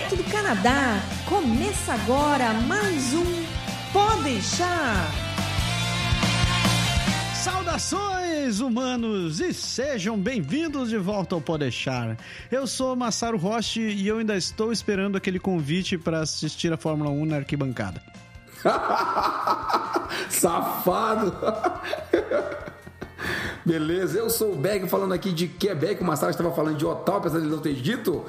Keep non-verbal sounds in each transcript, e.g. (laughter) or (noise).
direto do Canadá. Começa agora mais um Pode deixar. Saudações, humanos, e sejam bem-vindos de volta ao Podeixar. Eu sou Massaro Roche e eu ainda estou esperando aquele convite para assistir a Fórmula 1 na arquibancada. (laughs) Safado! (laughs) Beleza, eu sou o Berg falando aqui de Quebec, o Massaro estava falando de Ottawa, apesar de ele não ter dito.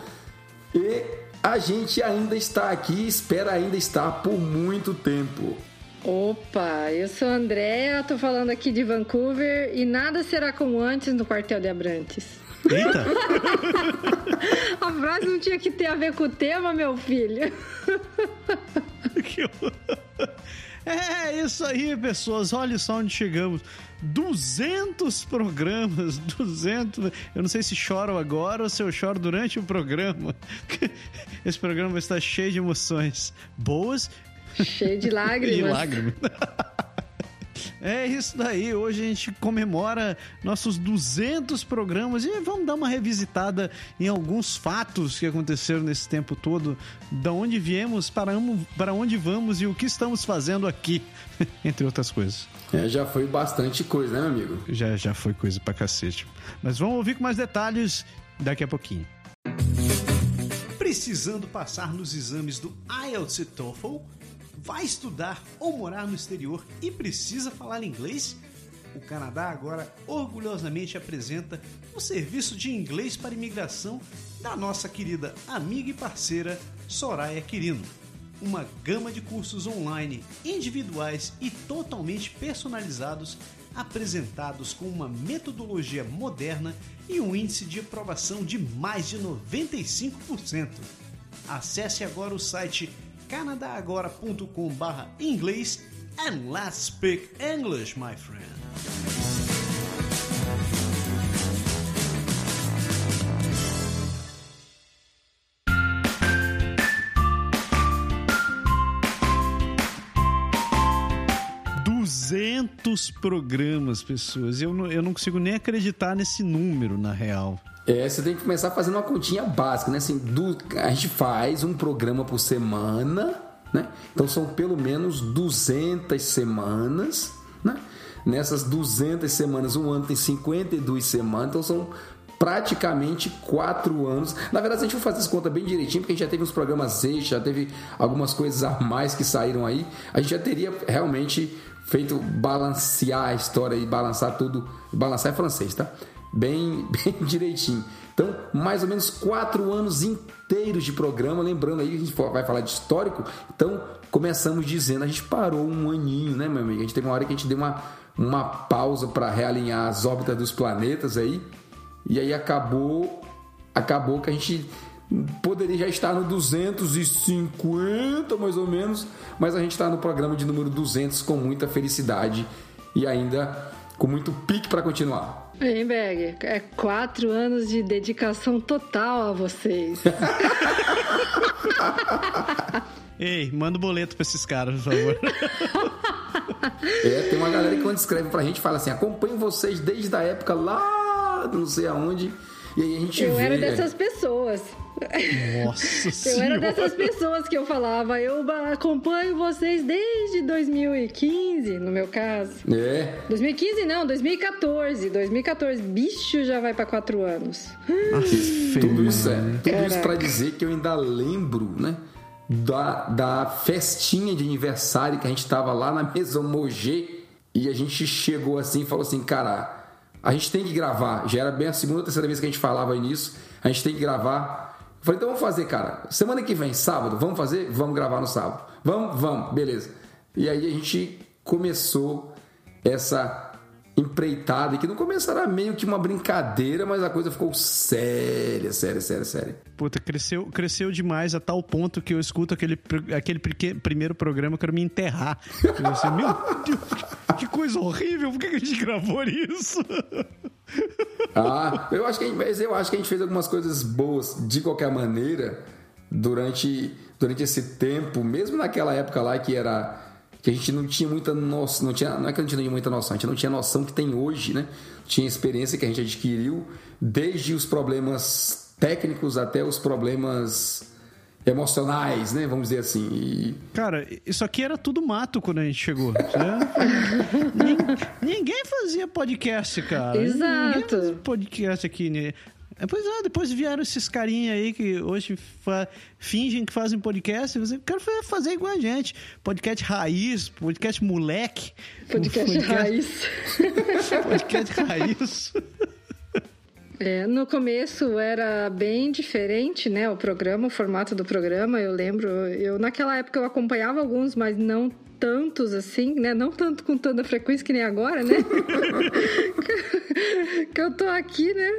E a gente ainda está aqui, espera ainda estar por muito tempo. Opa, eu sou a Andrea, tô falando aqui de Vancouver e nada será como antes no quartel de Abrantes. Eita! (laughs) a frase não tinha que ter a ver com o tema, meu filho. (laughs) É isso aí, pessoas. Olha só onde chegamos. 200 programas, (laughs) 200. Eu não sei se choram agora ou se eu choro durante o programa. (laughs) Esse programa estar cheio de emoções boas. Cheio de lágrimas. e lágrimas. (laughs) É isso daí. Hoje a gente comemora nossos 200 programas e vamos dar uma revisitada em alguns fatos que aconteceram nesse tempo todo, da onde viemos, para, para onde vamos e o que estamos fazendo aqui, (laughs) entre outras coisas. É, já foi bastante coisa, né, meu amigo? Já, já foi coisa pra cacete. Mas vamos ouvir com mais detalhes daqui a pouquinho. Precisando passar nos exames do IELTS e TOEFL? Vai estudar ou morar no exterior e precisa falar inglês? O Canadá agora orgulhosamente apresenta o serviço de inglês para imigração da nossa querida amiga e parceira Soraya Quirino. Uma gama de cursos online, individuais e totalmente personalizados, apresentados com uma metodologia moderna e um índice de aprovação de mais de 95%. Acesse agora o site canadagora.com barra inglês and let's speak English, my friend. Duzentos programas, pessoas. Eu não, eu não consigo nem acreditar nesse número, na real. É, você tem que começar fazendo uma continha básica, né? Assim, do, a gente faz um programa por semana, né? Então são pelo menos 200 semanas, né? Nessas 200 semanas, um ano tem 52 semanas, então são praticamente quatro anos. Na verdade, a gente for fazer essa conta bem direitinho, porque a gente já teve uns programas extras, já teve algumas coisas a mais que saíram aí, a gente já teria realmente feito balancear a história e balançar tudo. Balançar é francês, tá? bem, (laughs) bem direitinho. Então, mais ou menos quatro anos inteiros de programa. Lembrando aí, a gente vai falar de histórico. Então, começamos dizendo, a gente parou um aninho, né, meu amigo? A gente teve uma hora que a gente deu uma, uma pausa para realinhar as órbitas dos planetas aí. E aí acabou, acabou que a gente poderia já estar no 250 mais ou menos, mas a gente está no programa de número 200 com muita felicidade e ainda com muito pique para continuar. Bem, Berg, é quatro anos de dedicação total a vocês. (laughs) Ei, manda o um boleto pra esses caras, por favor. (laughs) é, tem uma galera que quando escreve pra gente fala assim: acompanho vocês desde a época lá, não sei aonde. E aí a gente Eu vê. era dessas pessoas. Nossa Eu senhora. era dessas pessoas que eu falava, eu acompanho vocês desde 2015, no meu caso. É. 2015 não, 2014. 2014, bicho já vai para quatro anos. tudo isso é, tudo isso para dizer que eu ainda lembro, né? Da, da festinha de aniversário que a gente tava lá na mesa Mogê e a gente chegou assim e falou assim, cara, a gente tem que gravar. Já era bem a segunda ou terceira vez que a gente falava nisso. A gente tem que gravar eu falei, então vamos fazer, cara. Semana que vem, sábado, vamos fazer? Vamos gravar no sábado. Vamos? Vamos, beleza. E aí a gente começou essa empreitada, que no começo era meio que uma brincadeira, mas a coisa ficou séria, séria, séria, séria. Puta, cresceu, cresceu demais a tal ponto que eu escuto aquele, aquele primeiro programa, eu quero me enterrar. Eu assim, meu Deus, que coisa horrível, por que a gente gravou isso? Ah, eu acho que gente, mas eu acho que a gente fez algumas coisas boas de qualquer maneira durante, durante esse tempo, mesmo naquela época lá que era que a gente não tinha muita noção, não tinha, não é que a gente não tinha muita noção, a gente não tinha noção que tem hoje, né? Tinha experiência que a gente adquiriu desde os problemas técnicos até os problemas emocionais, né? Vamos dizer assim. E... Cara, isso aqui era tudo mato quando a gente chegou. (laughs) ninguém fazia podcast, cara. Exato. Ninguém fazia podcast aqui, né? É, pois é, depois vieram esses carinha aí que hoje fingem que fazem podcast. Você quer fazer igual a gente. Podcast raiz, podcast moleque. Podcast, podcast... raiz. (laughs) podcast raiz. É, no começo era bem diferente, né? O programa, o formato do programa. Eu lembro, eu naquela época eu acompanhava alguns, mas não tantos assim, né? Não tanto com tanta frequência que nem agora, né? (laughs) que eu tô aqui, né?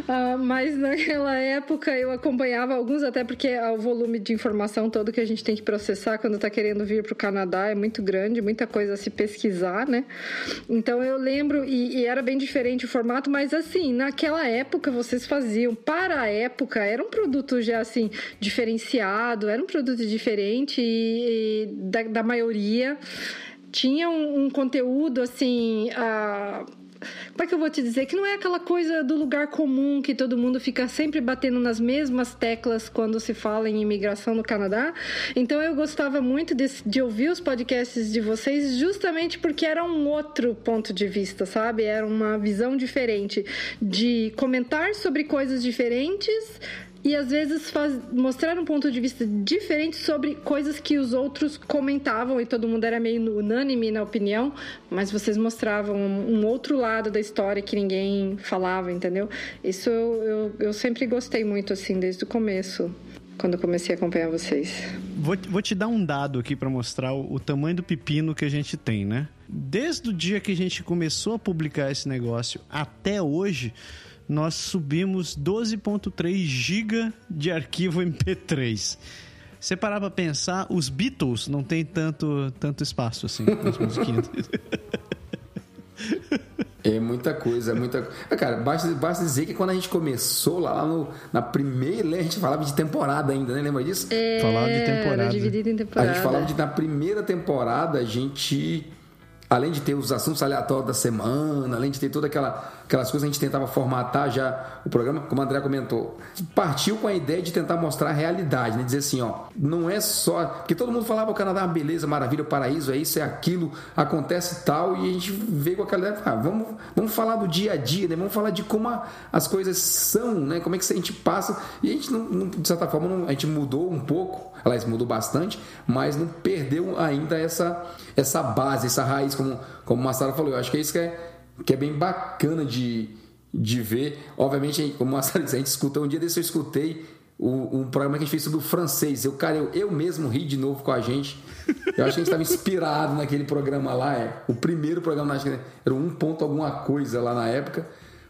Uh, mas naquela época eu acompanhava alguns, até porque o volume de informação todo que a gente tem que processar quando tá querendo vir pro Canadá é muito grande, muita coisa a se pesquisar, né? Então eu lembro, e, e era bem diferente o formato, mas assim, naquela época vocês faziam, para a época, era um produto já assim, diferenciado, era um produto diferente e, e da, da maioria tinha um, um conteúdo assim. Uh, como é que eu vou te dizer? Que não é aquela coisa do lugar comum que todo mundo fica sempre batendo nas mesmas teclas quando se fala em imigração no Canadá. Então eu gostava muito de, de ouvir os podcasts de vocês justamente porque era um outro ponto de vista, sabe? Era uma visão diferente de comentar sobre coisas diferentes e às vezes faz, mostrar um ponto de vista diferente sobre coisas que os outros comentavam e todo mundo era meio unânime na opinião, mas vocês mostravam um, outro lado da história que ninguém falava, entendeu? Isso eu, eu, eu sempre gostei muito, assim, desde o começo quando eu comecei a acompanhar vocês. Vou, vou te dar um dado aqui para mostrar o, o, tamanho do pepino que a gente tem, né? Desde o dia que a gente começou a publicar esse negócio até hoje, nós subimos 12.3 GB de arquivo MP3. Você parar pra pensar, os Beatles não tem tanto, tanto espaço assim nas musiquinhas. (laughs) É muita coisa, é muita Cara, basta, basta dizer que quando a gente começou lá, lá no, na primeira, a gente falava de temporada ainda, né? Lembra disso? É, falava de temporada. dividido em temporada. A gente falava de na primeira temporada, a gente além de ter os assuntos aleatórios da semana, além de ter toda aquela aquelas coisas, a gente tentava formatar já o programa, como o André comentou. Partiu com a ideia de tentar mostrar a realidade, né? Dizer assim, ó, não é só. Porque todo mundo falava o Canadá é uma beleza, maravilha, paraíso, é isso, é aquilo, acontece tal, e a gente veio com aquela ideia, ah, vamos, vamos falar do dia a dia, né? Vamos falar de como a, as coisas são, né? Como é que a gente passa. E a gente, não, não, de certa forma, não, a gente mudou um pouco, aliás, mudou bastante, mas não perdeu ainda essa, essa base, essa raiz, como, como o Massaro falou. Eu acho que é isso que é que é bem bacana de, de ver. Obviamente, como disse, a gente escutou, um dia desse eu escutei um, programa que a gente fez sobre o francês. Eu, cara, eu, eu mesmo ri de novo com a gente. Eu acho que a gente estava inspirado naquele programa lá. É, o primeiro programa, acho que era um ponto alguma coisa lá na época.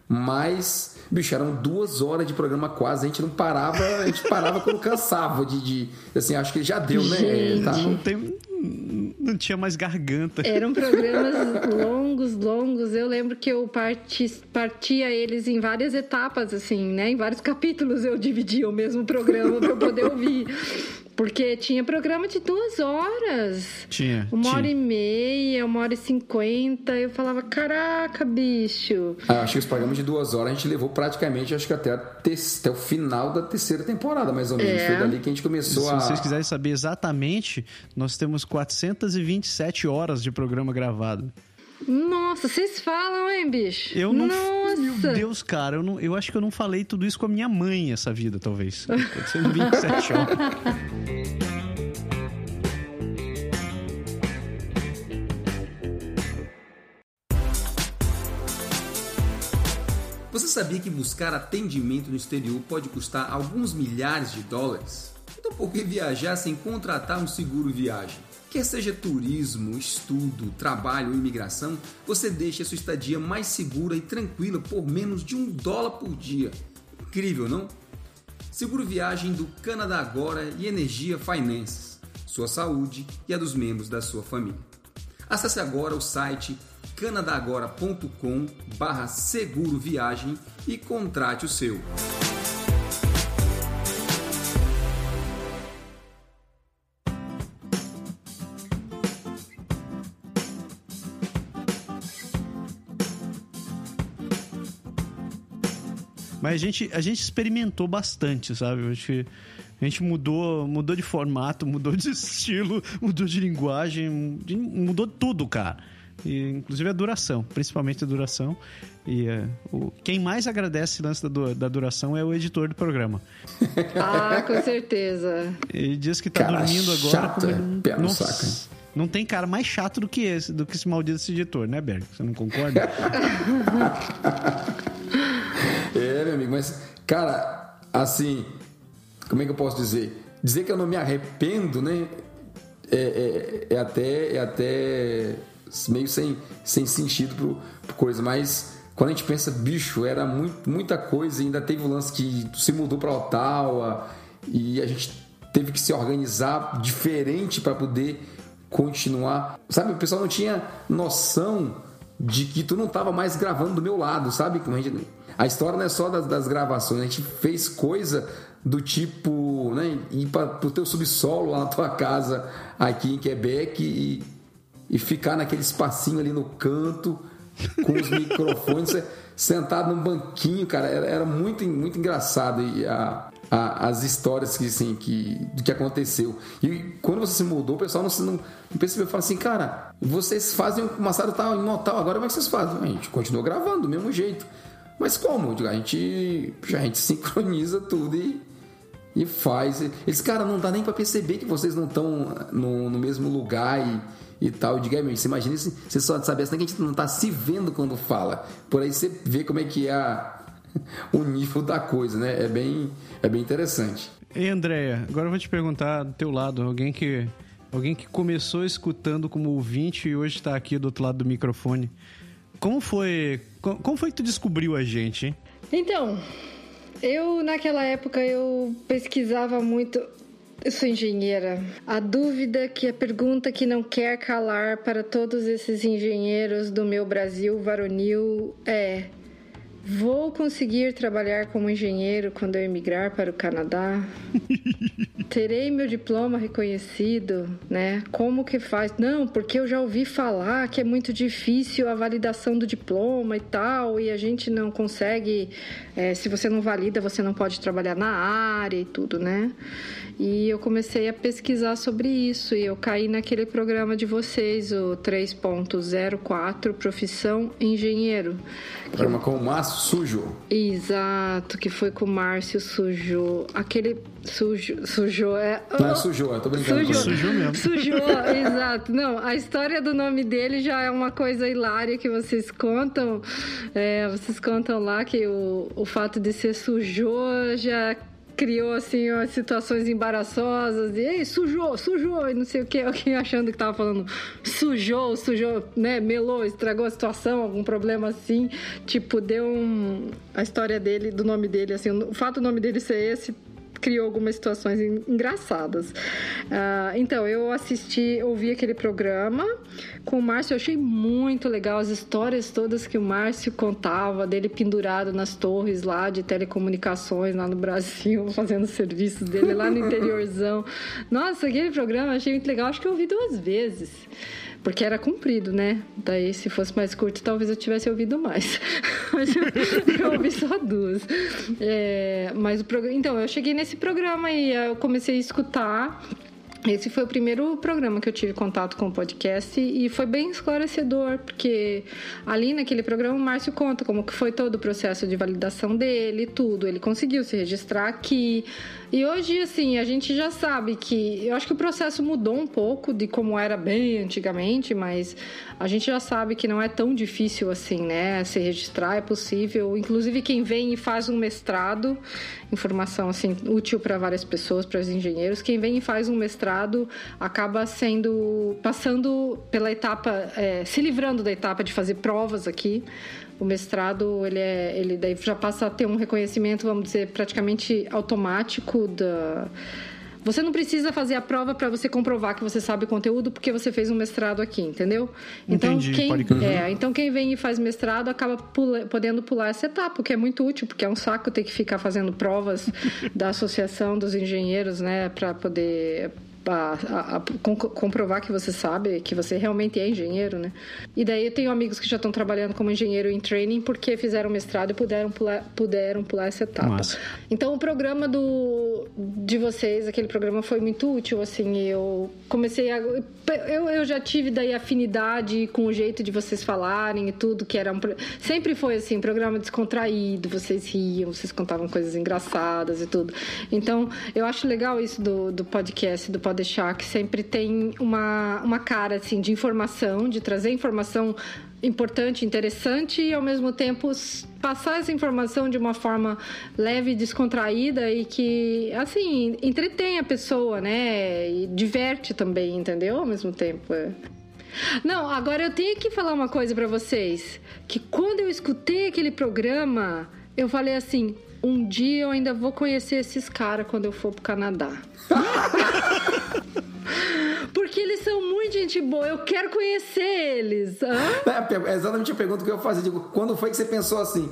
Mas, bicho, eram duas horas de programa quase. A gente não parava, a gente parava quando cansava de. de assim, acho que já deu, né? Tá, não tem não tinha mais garganta. Eram programas longos, longos. Eu lembro que eu parti, partia eles em várias etapas, assim, né? Em vários capítulos eu dividia o mesmo programa para eu poder ouvir. Porque tinha programa de duas horas. Tinha. Uma tinha. hora e meia, uma hora e cinquenta. Eu falava, caraca, bicho. Ah, acho que os programas de duas horas a gente levou praticamente, acho que até, te... até o final da terceira temporada, mais ou menos. É. Foi dali que a gente começou Se a. Se vocês quiserem saber exatamente, nós temos 427 horas de programa gravado. Nossa, vocês falam, hein, bicho? Eu não. Nossa. Meu Deus, cara, eu, não, eu acho que eu não falei tudo isso com a minha mãe essa vida, talvez. (laughs) 427 horas. Você sabia que buscar atendimento no exterior pode custar alguns milhares de dólares? Então por que viajar sem contratar um seguro viagem? Quer seja turismo, estudo, trabalho ou imigração, você deixa a sua estadia mais segura e tranquila por menos de um dólar por dia. Incrível, não? Seguro viagem do Canadá Agora e Energia Finance, sua saúde e a dos membros da sua família. Acesse agora o site canadagora.com barra seguro viagem e contrate o seu. Mas a gente, a gente experimentou bastante, sabe? A gente, A gente mudou, mudou de formato, (laughs) mudou de estilo, mudou de linguagem, mudou tudo, cara. E, inclusive a duração, principalmente a duração. E uh, o, quem mais agradece o lance da, da, duração é o editor do programa. (laughs) Ah, com certeza. Ele diz que tá cara dormindo agora. Chato, não, é, não, saca. não tem cara mais chato do que esse, do que esse maldito esse editor, né, Berg? Você não concorda? (laughs) mas, cara, assim, como é que eu posso dizer? Dizer que eu não me arrependo, né? É, é, é até, é até meio sem, sem sentido pro, pro coisa, mas quando a gente pensa, bicho, era muito, muita coisa, ainda teve o lance que se mudou para Ottawa e a gente teve que se organizar diferente para poder continuar. Sabe, o pessoal não tinha noção de que tu não estava mais gravando do meu lado, sabe? A, gente, a história não é só das, das, gravações, a gente fez coisa do tipo, né, ir para o teu subsolo lá na tua casa aqui em Quebec e e ficar naquele espacinho ali no canto com os (laughs) microfones, sentado num banquinho, cara, era, era muito, muito engraçado e a, a, as histórias que, assim, que, do que aconteceu. E quando você se mudou, o pessoal não, não, não percebeu, falou assim, cara, vocês fazem o Massaro tal em Natal, agora como é que vocês fazem? A gente continua gravando do mesmo jeito. Mas como? A gente, a gente (laughs) sincroniza tudo e, e faz. Eles, cara, não dá nem para perceber que vocês não estão no, no mesmo lugar e e tal. Digo, é, você imagina se você só saber assim que a gente não está se vendo quando fala. Por aí você vê como é que é a, (laughs) o nível da coisa, né? É bem, é bem interessante. E Andréia, agora eu vou te perguntar do teu lado, alguém que alguém que começou escutando como ouvinte e hoje está aqui do outro lado do microfone. Como foi, como foi que tu descobriu a gente? Então, eu naquela época eu pesquisava muito eu sou engenheira. A dúvida que a pergunta que não quer calar para todos esses engenheiros do meu Brasil varonil é: Vou conseguir trabalhar como engenheiro quando eu emigrar para o Canadá? (laughs) Terei meu diploma reconhecido, né? Como que faz? Não, porque eu já ouvi falar que é muito difícil a validação do diploma e tal, e a gente não consegue. É, se você não valida, você não pode trabalhar na área e tudo, né? E eu comecei a pesquisar sobre isso e eu caí naquele programa de vocês, o 3.04 Profissão Engenheiro. Programa com o Márcio Sujo. Exato, que foi com o Márcio Sujo. Aquele sujo, sujou é. Não é sujou, eu tô brincando. Sujou, sujou mesmo. Sujou, (laughs) exato. Não, a história do nome dele já é uma coisa hilária que vocês contam. É, vocês contam lá que o, o fato de ser sujou já criou assim umas situações embaraçosas e Ei, sujou, sujou e não sei o que, alguém achando que tava falando sujou, sujou, né, melou, estragou a situação, algum problema assim, tipo, deu um a história dele, do nome dele assim, o fato do nome dele ser esse criou algumas situações engraçadas. Uh, então, eu assisti, ouvi aquele programa com o Márcio, eu achei muito legal as histórias todas que o Márcio contava, dele pendurado nas torres lá de telecomunicações lá no Brasil, (laughs) fazendo serviços dele lá no interiorzão. Nossa, aquele programa eu achei muito legal, acho que eu ouvi duas vezes porque era comprido, né? Daí, se fosse mais curto, talvez eu tivesse ouvido mais. (laughs) mas eu, eu ouvi só duas. É, mas o programa. Então, eu cheguei nesse programa e eu comecei a escutar. Esse foi o primeiro programa que eu tive contato com o podcast e foi bem esclarecedor, porque ali naquele programa o Márcio conta como que foi todo o processo de validação dele, tudo. Ele conseguiu se registrar aqui, e hoje, assim, a gente já sabe que. Eu acho que o processo mudou um pouco de como era bem antigamente, mas a gente já sabe que não é tão difícil assim, né? Se registrar é possível. Inclusive, quem vem e faz um mestrado, informação assim, útil para várias pessoas, para os engenheiros, quem vem e faz um mestrado acaba sendo. passando pela etapa. É, se livrando da etapa de fazer provas aqui o mestrado ele é ele daí já passa a ter um reconhecimento vamos dizer praticamente automático da você não precisa fazer a prova para você comprovar que você sabe o conteúdo porque você fez um mestrado aqui, entendeu? Então Entendi, quem é, então quem vem e faz mestrado acaba pula, podendo pular essa etapa, o que é muito útil, porque é um saco ter que ficar fazendo provas (laughs) da associação dos engenheiros, né, para poder a, a, a, comprovar que você sabe, que você realmente é engenheiro, né? E daí eu tenho amigos que já estão trabalhando como engenheiro em training porque fizeram mestrado e puderam pular, puderam pular essa etapa. Nossa. Então o programa do, de vocês, aquele programa foi muito útil, assim, eu comecei a... Eu, eu já tive daí afinidade com o jeito de vocês falarem e tudo, que era um, sempre foi assim, um programa descontraído, vocês riam, vocês contavam coisas engraçadas e tudo. Então, eu acho legal isso do, do podcast, do podcast deixar que sempre tem uma, uma cara assim de informação, de trazer informação importante, interessante e ao mesmo tempo passar essa informação de uma forma leve, descontraída e que assim entretém a pessoa, né? E diverte também, entendeu? Ao mesmo tempo. É. Não, agora eu tenho que falar uma coisa para vocês, que quando eu escutei aquele programa, eu falei assim, um dia eu ainda vou conhecer esses caras quando eu for pro Canadá. (laughs) Porque eles são muito gente boa, eu quero conhecer eles. É, é exatamente a pergunta que eu fazia. Digo, quando foi que você pensou assim?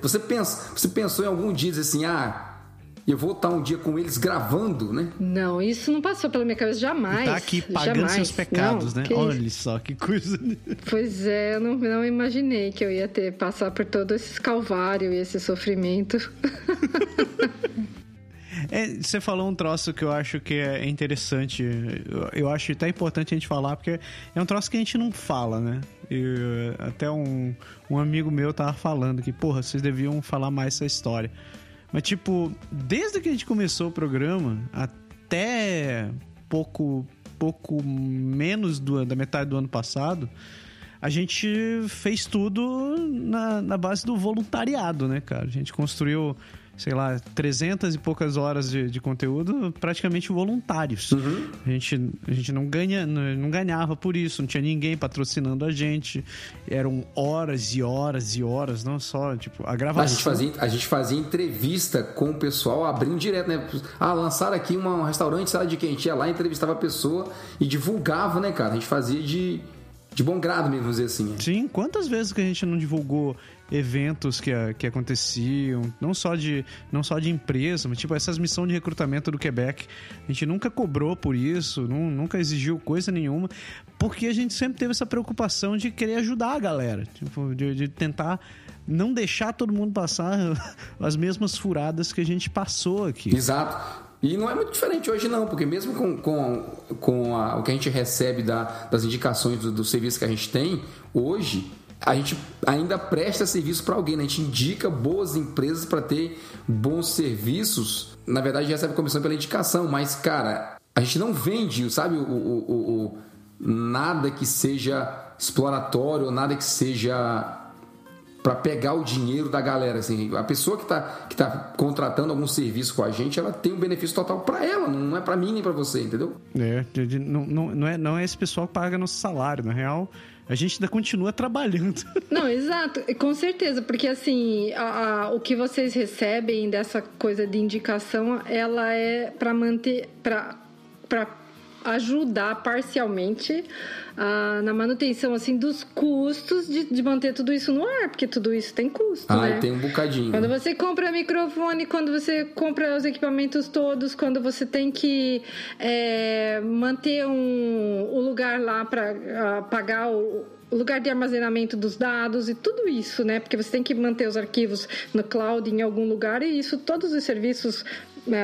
Você, pensa, você pensou em algum dia assim, ah, eu vou estar um dia com eles gravando, né? Não, isso não passou pela minha cabeça jamais. Tá aqui pagando jamais. seus pecados, não, né? Olha só que coisa. Pois é, eu não, não imaginei que eu ia ter passar por todo esse calvário e esse sofrimento. (laughs) É, você falou um troço que eu acho que é interessante. Eu, eu acho até importante a gente falar, porque é um troço que a gente não fala, né? E, até um, um amigo meu tava falando que, porra, vocês deviam falar mais essa história. Mas, tipo, desde que a gente começou o programa até pouco, pouco menos do, da metade do ano passado, a gente fez tudo na, na base do voluntariado, né, cara? A gente construiu sei lá, 300 e poucas horas de, de conteúdo praticamente voluntários. Uhum. A, gente, a gente não, ganha, não ganhava por isso, não tinha ninguém patrocinando a gente. Eram horas e horas e horas, não só, tipo, a gravação. A gente fazia, a gente fazia entrevista com o pessoal, abrindo direto, né? Ah, lançaram aqui uma, um restaurante, sabe de quem? A gente ia lá, entrevistava a pessoa e divulgava, né, cara? A gente fazia de de bom grado mesmo, vamos dizer assim. Né? Sim, quantas vezes que a gente não divulgou eventos que, que aconteciam, não só de não só de empresa, mas tipo essas missões de recrutamento do Quebec. A gente nunca cobrou por isso, não, nunca exigiu coisa nenhuma, porque a gente sempre teve essa preocupação de querer ajudar a galera, tipo, de, de tentar não deixar todo mundo passar (laughs) as mesmas furadas que a gente passou aqui. Exato. E não é muito diferente hoje, não, porque mesmo com, com, com a, o que a gente recebe da, das indicações do, do serviço que a gente tem, hoje a gente ainda presta serviço para alguém, né? a gente indica boas empresas para ter bons serviços. Na verdade, recebe comissão pela indicação, mas, cara, a gente não vende, sabe, o, o, o nada que seja exploratório, nada que seja para pegar o dinheiro da galera. Assim, a pessoa que está que tá contratando algum serviço com a gente, ela tem um benefício total para ela, não é para mim nem para você, entendeu? É, não, não, não, é, não é esse pessoal que paga nosso salário, na real a gente ainda continua trabalhando. (laughs) Não, exato, com certeza, porque assim, a, a, o que vocês recebem dessa coisa de indicação, ela é para manter, para ajudar parcialmente ah, na manutenção assim dos custos de, de, manter tudo isso no ar, porque tudo isso tem custo. Ah, né? tem um bocadinho. Quando você compra microfone, quando você compra os equipamentos todos, quando você tem que é, manter um, o lugar lá para uh, ah, pagar o lugar de armazenamento dos dados e tudo isso, né? Porque você tem que manter os arquivos no cloud em algum lugar e isso, todos os serviços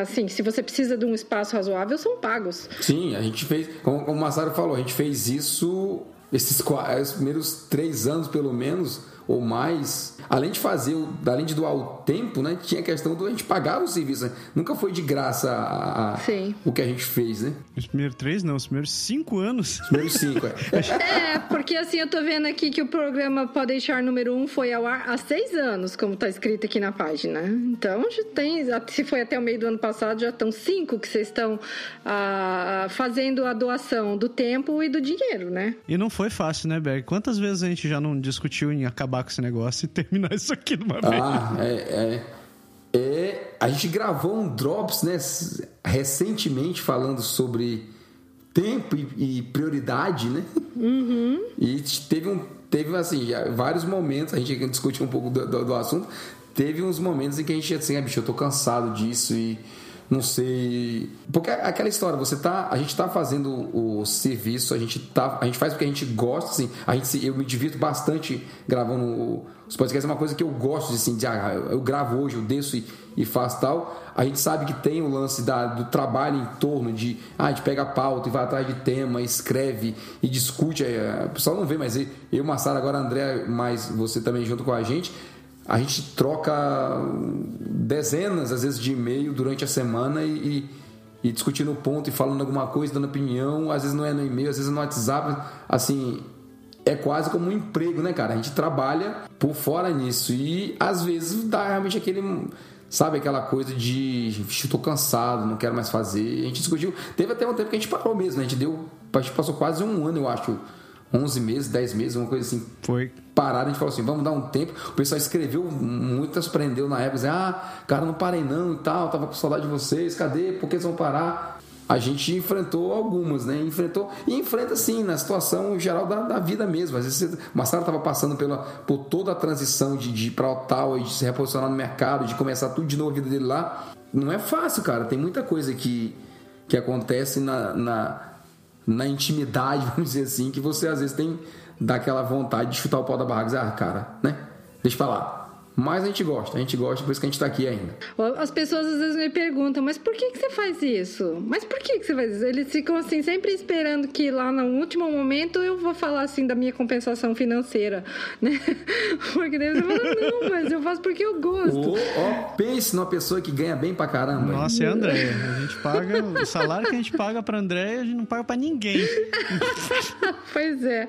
assim, se você precisa de um espaço razoável, são pagos. Sim, a gente fez, como, o Massaro falou, a gente fez isso esses os primeiros três anos, pelo menos, ou mais, além de fazer, além de doar o tempo, né? Tinha a questão do a gente pagar o serviço. Né? Nunca foi de graça a, a, o que a gente fez, né? Os primeiros três, não, os primeiros cinco anos. Os primeiros cinco, é. (laughs) é, porque assim, eu tô vendo aqui que o programa Pode Deixar número um foi ao ar há seis anos, como tá escrito aqui na página. Então, já tem, se foi até o meio do ano passado, já estão cinco que vocês estão ah, fazendo a doação do tempo e do dinheiro, né? E não foi fácil, né, Berg? Quantas vezes a gente já não discutiu em acabar acabar com esse negócio e (laughs) terminar isso aqui de uma vez. Ah, é, é, é. A gente gravou um Drops, né, recentemente falando sobre tempo e, e prioridade, né? Uhum. E teve um. Teve, assim, vários momentos, a gente discutiu um pouco do, do, do assunto, teve uns momentos em que a gente assim, ah, bicho, eu tô cansado disso e não sei. Porque aquela história, você tá. A gente tá fazendo o serviço, a gente tá. A gente faz porque a gente gosta, assim. A gente, eu me divirto bastante gravando os podcasts, é uma coisa que eu gosto assim, de ah, eu gravo hoje, eu desço e, e faço tal. A gente sabe que tem o lance da, do trabalho em torno de. Ah, a gente pega a pauta e vai atrás de tema, escreve e discute. É, o pessoal não vê, mas eu, Massara, agora André, mais você também junto com a gente a gente troca dezenas, às vezes, de e-mail durante a semana e, e, e, discutindo o ponto e falando alguma coisa, dando opinião. Às vezes não é no e-mail, às vezes no WhatsApp. Assim, é quase como um emprego, né, cara? A gente trabalha por fora nisso e às vezes dá realmente aquele. Sabe aquela coisa de estou cansado, não quero mais fazer. A gente discutiu. Teve até um tempo que a gente parou mesmo, né? A gente deu. A gente passou quase um ano, eu acho 11 meses, 10 meses, uma coisa assim. Foi. Parado, a gente falou assim, vamos dar um tempo. O pessoal escreveu, muitas prendeu na época, dizendo, ah, cara, não parei não e tal, tava com saudade de vocês, cadê? Por que eles vão parar? A gente enfrentou algumas, né? Enfrentou e enfrenta sim na situação geral da, da vida mesmo. Às vezes o Marcelo estava passando pela, por toda a transição de, de ir para Ottawa e de se reposicionar no mercado, de começar tudo de novo a vida dele lá. Não é fácil, cara. Tem muita coisa que, que acontece na, na na intimidade, (laughs) vamos dizer assim, que você às vezes tem daquela vontade de chutar o pau da barraca e dizer, ah, cara, né? Deixa pra lá. Mas a gente gosta, a gente gosta, por isso que a gente está aqui ainda. As pessoas às vezes me perguntam, mas por que, que você faz isso? Mas por que, que você faz isso? Eles ficam assim, sempre esperando que lá no último momento eu vou falar assim da minha compensação financeira, (laughs) né? Porque daí você fala, não, mas eu faço porque eu gosto. Ó, oh, pense numa pessoa que ganha bem pra caramba. Nossa, é André. A gente paga, o salário que a gente paga pra André, a gente não paga pra ninguém. (laughs) pois é,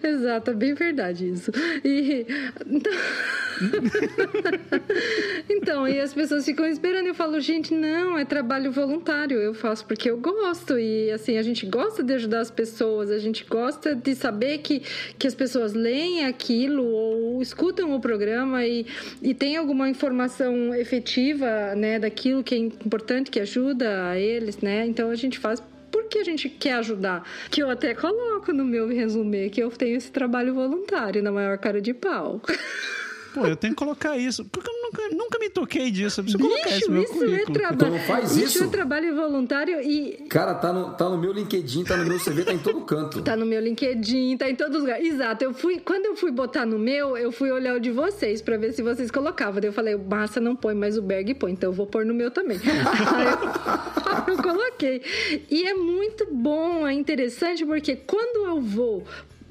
exato, é bem verdade isso. E. Então... (laughs) (laughs) então, e as pessoas ficam esperando. Eu falo, gente, não, é trabalho voluntário. Eu faço porque eu gosto. E assim, a gente gosta de ajudar as pessoas, a gente gosta de saber que, que as pessoas leem aquilo ou escutam o programa e, e tem alguma informação efetiva, né, daquilo que é importante, que ajuda eles, né? Então a gente faz porque a gente quer ajudar. Que eu até coloco no meu resumê que eu tenho esse trabalho voluntário na maior cara de pau. (laughs) Pô, eu tenho que colocar isso. Porque eu nunca, nunca me toquei disso. Eu preciso Bicho, colocar isso no meu isso é currículo. É trabalho. Então faz isso. Isso é trabalho voluntário e... Cara, tá no, tá no meu LinkedIn, tá no meu CV, tá em todo canto. Tá no meu LinkedIn, tá em todos os lugares. Exato. Eu fui... Quando eu fui botar no meu, eu fui olhar o de vocês pra ver se vocês colocavam. Daí eu falei, Massa não põe, mas o Berg põe. Então eu vou pôr no meu também. (laughs) Aí eu, (laughs) eu coloquei. E é muito bom, é interessante, porque quando eu vou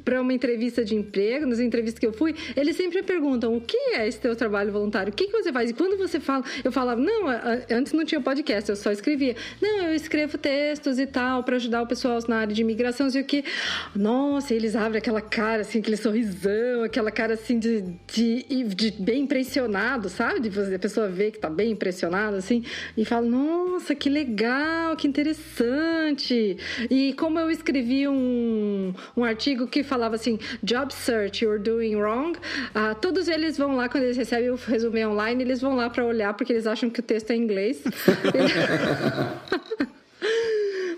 para uma entrevista de emprego, nas entrevistas que eu fui, eles sempre perguntam o que é esse teu trabalho voluntário, o que, que você faz? E quando você fala, eu falava, não, antes não tinha podcast, eu só escrevia. Não, eu escrevo textos e tal para ajudar o pessoal na área de imigração, sei o que. Nossa, eles abrem aquela cara, assim, aquele sorrisão, aquela cara assim de, de, de bem impressionado, sabe? De a pessoa ver que tá bem impressionada, assim, e fala, nossa, que legal, que interessante. E como eu escrevi um, um artigo que falava assim, job search, you're doing wrong. Uh, todos eles vão lá, quando eles recebem o resumo online, eles vão lá para olhar, porque eles acham que o texto é em inglês. (laughs) (laughs)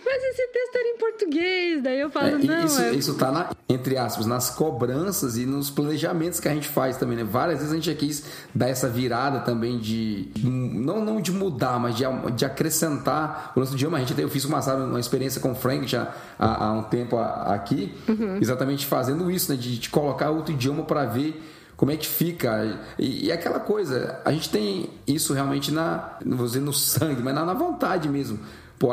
Mas esse texto era em português, daí eu falo, é, não. Isso, é... isso tá, na, entre aspas, nas cobranças e nos planejamentos que a gente faz também, né? Várias vezes a gente já quis dar essa virada também de. Não, não de mudar, mas de, de acrescentar o nosso idioma. A gente, eu fiz uma, sabe, uma experiência com o Frank já há, há um tempo aqui, uhum. exatamente fazendo isso, né? De, de colocar outro idioma para ver como é que fica. E, e, aquela coisa, a gente tem isso realmente na, não vou dizer no sangue, mas na, na vontade mesmo. Pô,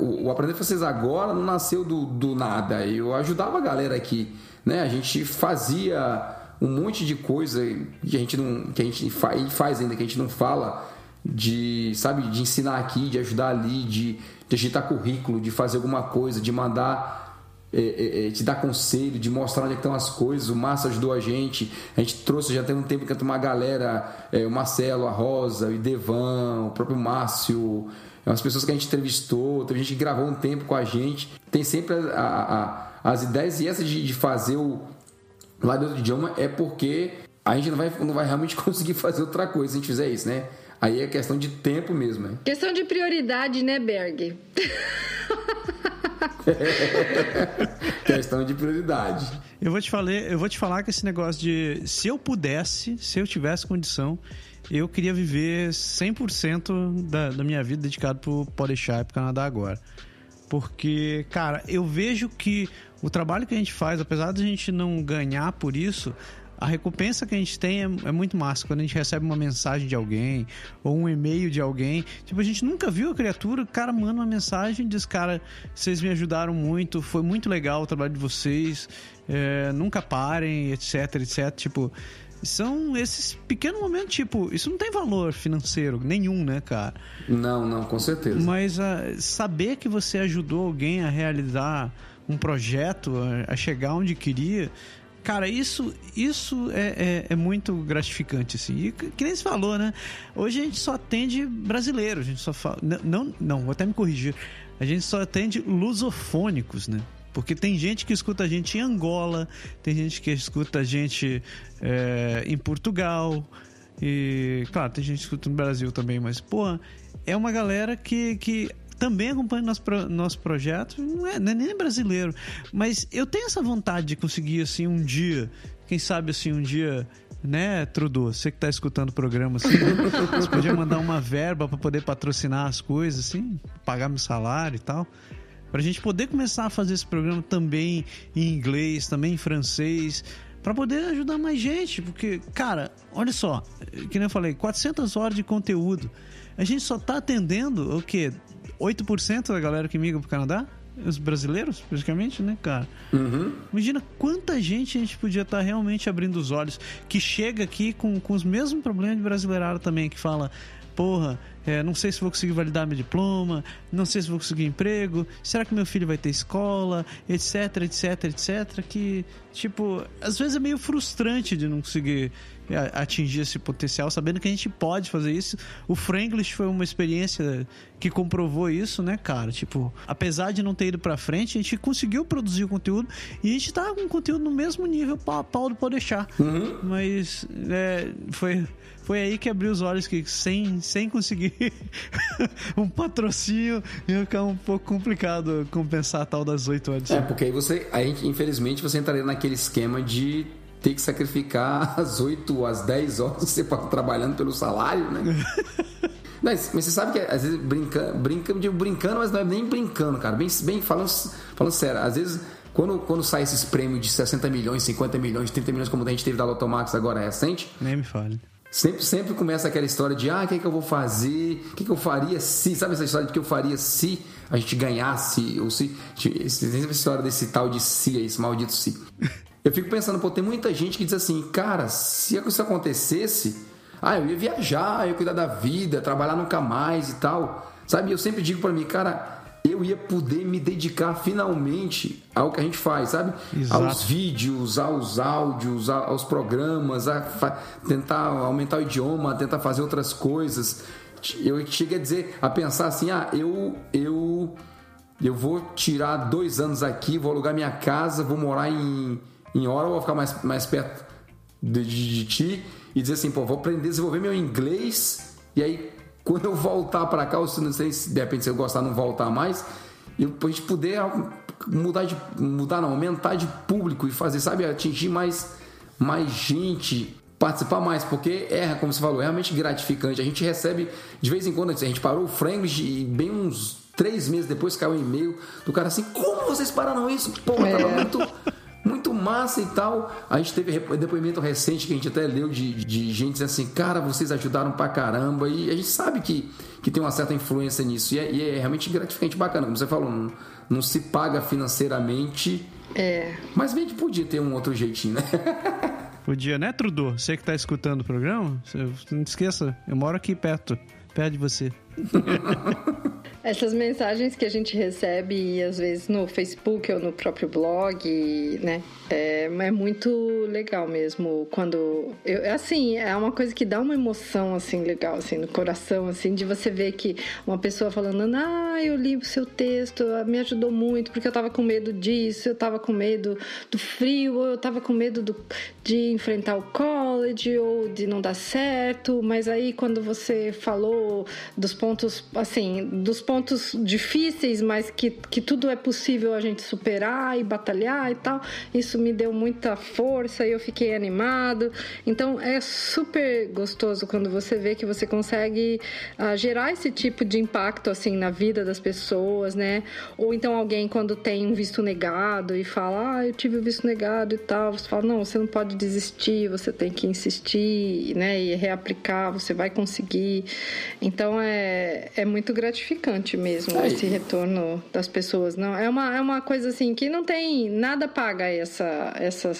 o, Aprender Francês Agora não nasceu do, do nada. Eu ajudava a galera aqui. Né? A gente fazia um monte de coisa que a gente não que a gente faz, faz ainda que a gente não fala de sabe de ensinar aqui de ajudar ali de, agitar currículo de fazer alguma coisa de mandar é, é, é, de dar conselho de mostrar onde é estão as coisas o Márcio ajudou a gente a gente trouxe já tem um tempo que uma galera é, o Marcelo a Rosa o Devan o próprio Márcio as pessoas que a gente entrevistou, teve gente que gravou um tempo com a gente. Tem sempre a, a, a, as ideias e essa de, de fazer o lado do idioma é porque a gente não vai, não vai realmente (laughs) conseguir fazer outra coisa se a gente fizer isso, né? Aí é questão de tempo mesmo, né? Questão de prioridade, né, Berg? (laughs) Questão de prioridade. Eu vou te falar, eu vou te falar que esse negócio de se eu pudesse, se eu tivesse condição, eu queria viver 100% da, da minha vida dedicado pro Podeixar e pro Canadá agora. Porque, cara, eu vejo que o trabalho que a gente faz, apesar de a gente não ganhar por isso, a recompensa que a gente tem é, é, muito massa. Quando a gente recebe uma mensagem de alguém ou um e-mail de alguém. Tipo, a gente nunca viu a criatura, o cara manda uma mensagem e diz: Cara, vocês me ajudaram muito, foi muito legal o trabalho de vocês, é, nunca parem, etc, etc. Tipo. São esses pequenos momentos, tipo, isso não tem valor financeiro nenhum, né, cara? Não, não, com certeza. Mas uh, saber que você ajudou alguém a realizar um projeto, a, a chegar onde queria, cara, isso, isso é, é, é, muito gratificante, assim. E que nem se falou, né? Hoje a gente só atende brasileiro, a gente só fala. Não, não, vou até me corrigir. A gente só atende lusofônicos, né? Porque tem gente que escuta a gente em Angola, tem gente que escuta a gente é, em Portugal, e claro, tem gente que escuta no Brasil também, mas, pô, é uma galera que, que também acompanha nosso, nosso projeto, não é, não é nem brasileiro, mas eu tenho essa vontade de conseguir, assim, um dia, quem sabe, assim, um dia né, Trudeau? Você que está escutando o programa, assim, você podia mandar uma verba para poder patrocinar as coisas, assim, pagar meu salário e tal. Para a gente poder começar a fazer esse programa também em inglês, também em francês, para poder ajudar mais gente, porque, cara, olha só, que nem eu falei, 400 horas de conteúdo. A gente só tá atendendo o quê? 8% da galera que migra pro Canadá? Os brasileiros, praticamente, né, cara? Uhum. Imagina quanta gente a gente podia estar tá realmente abrindo os olhos, que chega aqui com, com os mesmos problemas de brasileirado também, que fala, porra, é, não sei se vou conseguir validar meu diploma, não sei se vou conseguir emprego, será que meu filho vai ter escola, etc, etc, etc. Que, tipo, às vezes é meio frustrante de não conseguir é, atingir esse potencial, sabendo que a gente pode fazer isso. O Franglish foi uma experiência que comprovou isso, né, cara? Tipo, apesar de não ter ido pra frente, a gente conseguiu produzir o conteúdo e a gente tá com conteúdo no mesmo nível pau do Pode Deixar. Uhum. Mas é, foi foi aí que abriu os olhos que sem, sem conseguir (laughs) um patrocínio ia ficar um pouco complicado compensar a tal das 8 horas. É, porque aí você, aí, infelizmente, você entraria naquele esquema de ter que sacrificar (laughs) as 8, as 10 horas você pode trabalhando pelo salário, né? (laughs) Mas, mas, você sabe que às vezes brinca, brinca, digo brincando, mas não é nem brincando, cara. Bem, bem falando, falando sério, às vezes quando, quando sai esses prêmios de 60 milhões, 50 milhões, 30 milhões, como a gente teve da Lotomax agora recente. Nem me fale. Sempre, sempre começa aquela história de ah, o que, é que eu vou fazer, o que, é que eu faria se, sabe essa história de que eu faria se a gente ganhasse, ou se. Tem essa história desse tal de se, esse maldito se. (laughs) Eu fico pensando, pô, tem muita gente que diz assim, cara, se isso acontecesse, ah, eu ia viajar, eu ia cuidar da vida, trabalhar nunca mais e tal. Sabe? Eu sempre digo para mim, cara, eu ia poder me dedicar finalmente ao que a gente faz, sabe? Exato. Aos vídeos, aos áudios, aos programas, a tentar aumentar o idioma, tentar fazer outras coisas. Eu cheguei a dizer, a pensar assim, ah, eu, eu, eu vou tirar dois anos aqui, vou alugar minha casa, vou morar em, em Ottawa, vou ficar mais, mais perto de, de, de ti e dizer assim, pô, vou aprender a desenvolver meu inglês e aí quando eu voltar para cá, ou se não sei se de repente se eu gostar não voltar mais, eu a gente poder mudar de mudar não, aumentar de público e fazer, sabe, atingir mais mais gente, participar mais, porque é, como você falou, é realmente gratificante. A gente recebe de vez em quando, a gente parou o Franglish e bem uns três meses depois caiu um e-mail do cara assim, como vocês pararam isso? Pô, é. tava muito massa e tal. A gente teve depoimento recente que a gente até leu de, de gente dizendo assim, cara, vocês ajudaram pra caramba. E a gente sabe que, que tem uma certa influência nisso. E é, e é realmente gratificante, bacana. Como você falou, não, não se paga financeiramente. É. Mas a gente podia ter um outro jeitinho, né? (laughs) Podia, né, Trudeau? Você que tá escutando o programa, não esqueça, eu moro aqui perto, perto de você. (laughs) Essas mensagens que a gente recebe, às vezes no Facebook ou no próprio blog, né? É, é muito legal mesmo quando. Eu, assim, é uma coisa que dá uma emoção, assim, legal, assim, no coração, assim, de você ver que uma pessoa falando, ah, eu li o seu texto, me ajudou muito, porque eu tava com medo disso, eu tava com medo do frio, eu tava com medo do, de enfrentar o college, ou de não dar certo, mas aí quando você falou dos pontos, assim, dos pontos difíceis, mas que, que tudo é possível a gente superar e batalhar e tal. Isso me deu muita força e eu fiquei animado. Então é super gostoso quando você vê que você consegue uh, gerar esse tipo de impacto assim na vida das pessoas, né? Ou então alguém quando tem um visto negado e fala, ah, eu tive o visto negado e tal, você fala, não, você não pode desistir, você tem que insistir, né? E reaplicar, você vai conseguir. Então é, é muito gratificante mesmo Aí. esse retorno das pessoas. Não, é uma, é uma coisa assim que não tem nada paga essa, essa,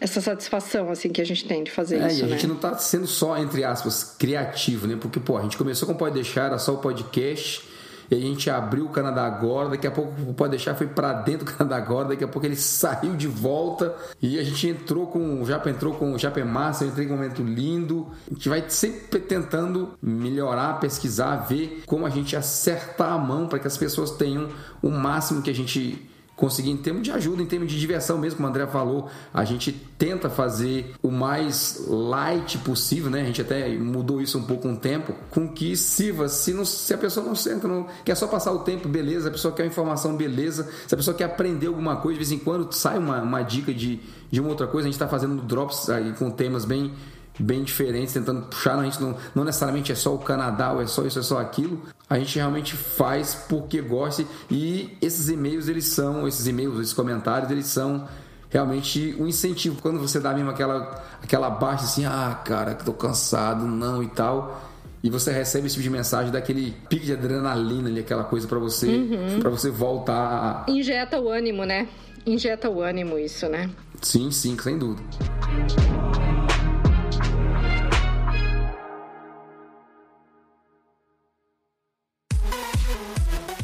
essa satisfação assim que a gente tem de fazer é, isso. E a né? gente não está sendo só, entre aspas, criativo, né? Porque, pô, a gente começou com o Pode Deixar, era só o podcast. E a gente abriu o Canadá Agora, daqui a pouco Pode Deixar foi para dentro do Canadá Agora, daqui a pouco ele saiu de volta e a gente entrou com, Japa entrou com o Japa Massa, eu entrei com um momento lindo. A gente vai sempre tentando melhorar, pesquisar, ver como a gente acertar a mão para que as pessoas tenham o máximo que a gente conseguir em termos de ajuda, em termos de diversão mesmo, como o André falou, a gente tenta fazer o mais light possível, né? A gente até mudou isso um pouco com um o tempo, com que sirva, se, não, se a pessoa não senta, não, quer só passar o tempo, beleza, a pessoa quer informação, beleza, se a pessoa quer aprender alguma coisa, de vez em quando sai uma, uma dica de, de uma outra coisa, a gente está fazendo drops aí com temas bem bem diferentes, tentando puxar. A gente não, não necessariamente é só o Canadá, ou é só isso, é só aquilo. A gente realmente faz porque gosta e esses e-mails, eles são, esses e-mails, esses comentários, eles são realmente um incentivo. Quando você dá mesmo aquela, aquela baixa assim, ah, cara, que tô cansado, não e tal. E você recebe esse tipo de mensagem daquele pique de adrenalina ali, aquela coisa para você, uhum. para você voltar. A... Injeta o ânimo, né? Injeta o ânimo isso, né? Sim, sim, sem dúvida.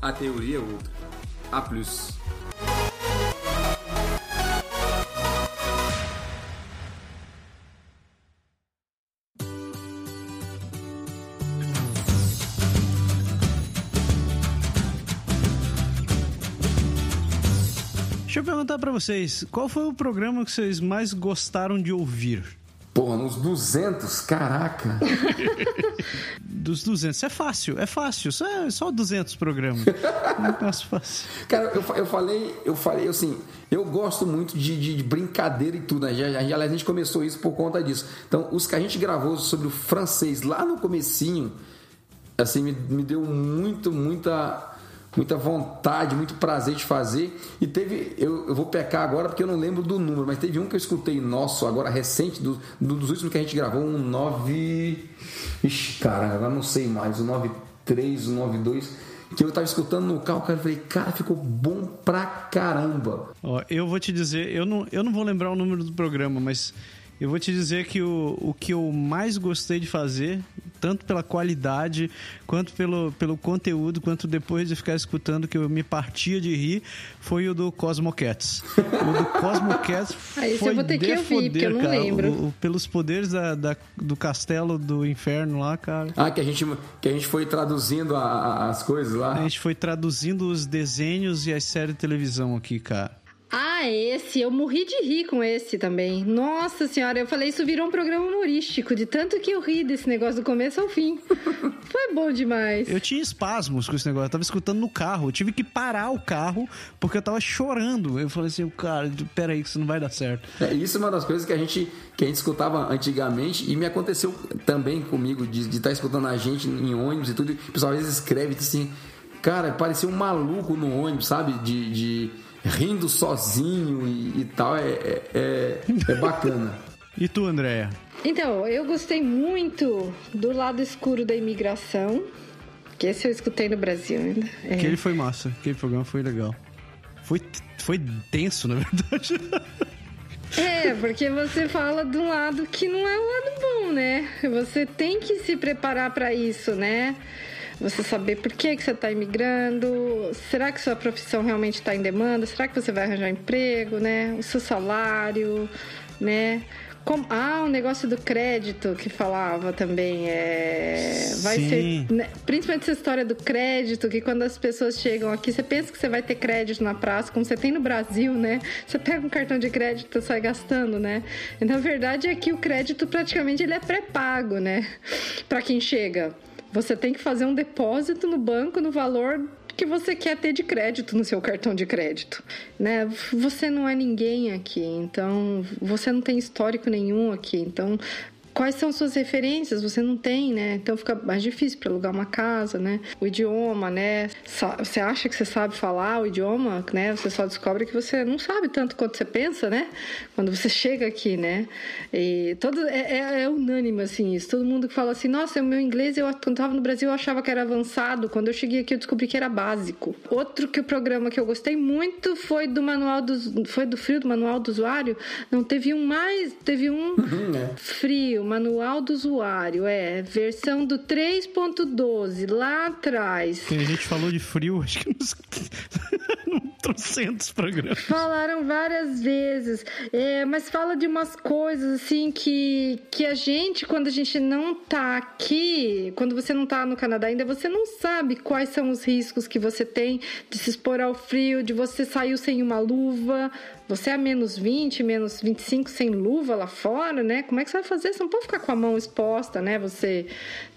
a teoria é outra. A plus. Deixa eu perguntar para vocês, qual foi o programa que vocês mais gostaram de ouvir? Porra, uns 200, caraca. (laughs) Dos 200, é fácil, é fácil, só, é só 200 programas. Não fácil. Cara, eu, eu falei, eu falei assim, eu gosto muito de, de, de brincadeira e tudo, né? Já, já, aliás, a gente começou isso por conta disso. Então, os que a gente gravou sobre o francês lá no comecinho, assim, me, me deu muito, muita muita vontade, muito prazer de fazer. E teve, eu, eu, vou pecar agora porque eu não lembro do número, mas teve um que eu escutei nosso, agora recente, do, do dos últimos que a gente gravou, um 9. Ixi, cara, agora não sei mais, o 93, o 92 que eu tava escutando no carro, cara, eu falei, cara, ficou bom pra caramba. Ó, eu vou te dizer, eu não, eu não vou lembrar o número do programa, mas eu vou te dizer que o, o que eu mais gostei de fazer, tanto pela qualidade, quanto pelo, pelo conteúdo, quanto depois de ficar escutando que eu me partia de rir, foi o do Cosmo Cats. O do Cosmo Cats (laughs) ah, foi eu vou ter que ouvir, porque eu não cara, lembro. O, o, pelos poderes da, da, do castelo do inferno lá, cara. Ah, que a gente, que a gente foi traduzindo a, a, as coisas lá. A gente foi traduzindo os desenhos e as séries de televisão aqui, cara. Ah, esse. Eu morri de rir com esse também. Nossa senhora, eu falei, isso virou um programa humorístico, de tanto que eu ri desse negócio do começo ao fim. (laughs) Foi bom demais. Eu tinha espasmos com esse negócio, eu tava escutando no carro. Eu tive que parar o carro porque eu tava chorando. Eu falei assim, cara, peraí, que isso não vai dar certo. É, isso é uma das coisas que a gente, que a gente escutava antigamente e me aconteceu também comigo, de estar tá escutando a gente em ônibus e tudo. O pessoal às vezes escreve assim, cara, parecia um maluco no ônibus, sabe? de, de rindo sozinho e, e tal, é, é, é, é bacana. (laughs) e tu, Andréia? Então, eu gostei muito do lado escuro da imigração, que esse eu escutei no Brasil ainda. É. Aquele foi massa, aquele programa foi legal. Foi, foi tenso, na verdade. (laughs) É, porque você fala de um lado que não é o lado bom, né? Você tem que se preparar para isso, né? Você saber por que, que você está imigrando, será que sua profissão realmente está em demanda, será que você vai arranjar emprego, né? O seu salário, né? Como, ah, o negócio do crédito que falava também. É, vai Sim. ser. Né, principalmente essa história do crédito, que quando as pessoas chegam aqui, você pensa que você vai ter crédito na praça, como você tem no Brasil, né? Você pega um cartão de crédito e sai gastando, né? E, na verdade é que o crédito praticamente ele é pré-pago, né? Para quem chega. Você tem que fazer um depósito no banco no valor que você quer ter de crédito no seu cartão de crédito, né? Você não é ninguém aqui, então você não tem histórico nenhum aqui, então quais são suas referências? Você não tem, né? Então fica mais difícil para alugar uma casa, né? O idioma, né? Você acha que você sabe falar o idioma, né? Você só descobre que você não sabe tanto quanto você pensa, né? Quando você chega aqui, né? E todo é, é, é unânime assim isso. Todo mundo que fala assim, nossa, o meu inglês eu quando estava no Brasil eu achava que era avançado. Quando eu cheguei aqui eu descobri que era básico. Outro que o programa que eu gostei muito foi do manual do foi do frio do manual do usuário. Não teve um mais, teve um Uhum, é. frio Manual do Usuário, é. Versão do 3.12, lá atrás. Que a gente falou de frio, (laughs) acho que nos, trocentos programas. Falaram várias vezes, é, mas fala de umas coisas assim que, que a gente, quando a gente não tá aqui, quando você não tá no Canadá ainda, você não sabe quais são os riscos que você tem de se expor ao frio, de você sair sem uma luva, você é menos 20, menos 25 sem luva lá fora, né? Como é que você vai fazer? Você pode ficar com a mão exposta, né? Você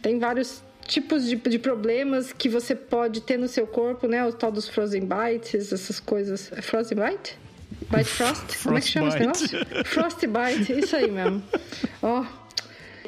tem vários tipos de, de problemas que você pode ter no seu corpo, né? O tal dos frozen bites, essas coisas. É frozen bite? Bite frost? Como é que chama esse negócio? Frostbite, isso aí mesmo. Ó.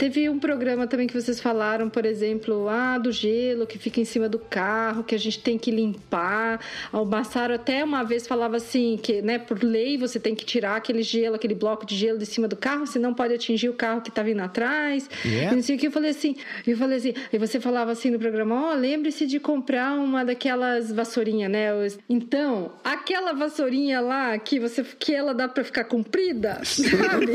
Teve um programa também que vocês falaram, por exemplo, ah, do gelo que fica em cima do carro, que a gente tem que limpar. O Massaro até uma vez falava assim, que, né, por lei você tem que tirar aquele gelo, aquele bloco de gelo de cima do carro, senão pode atingir o carro que tá vindo atrás. Yeah. E não sei o que. Eu falei assim, eu falei assim, e você falava assim no programa, ó, lembre-se de comprar uma daquelas vassourinhas, né? Então, aquela vassourinha lá que você que ela dá pra ficar comprida, sabe?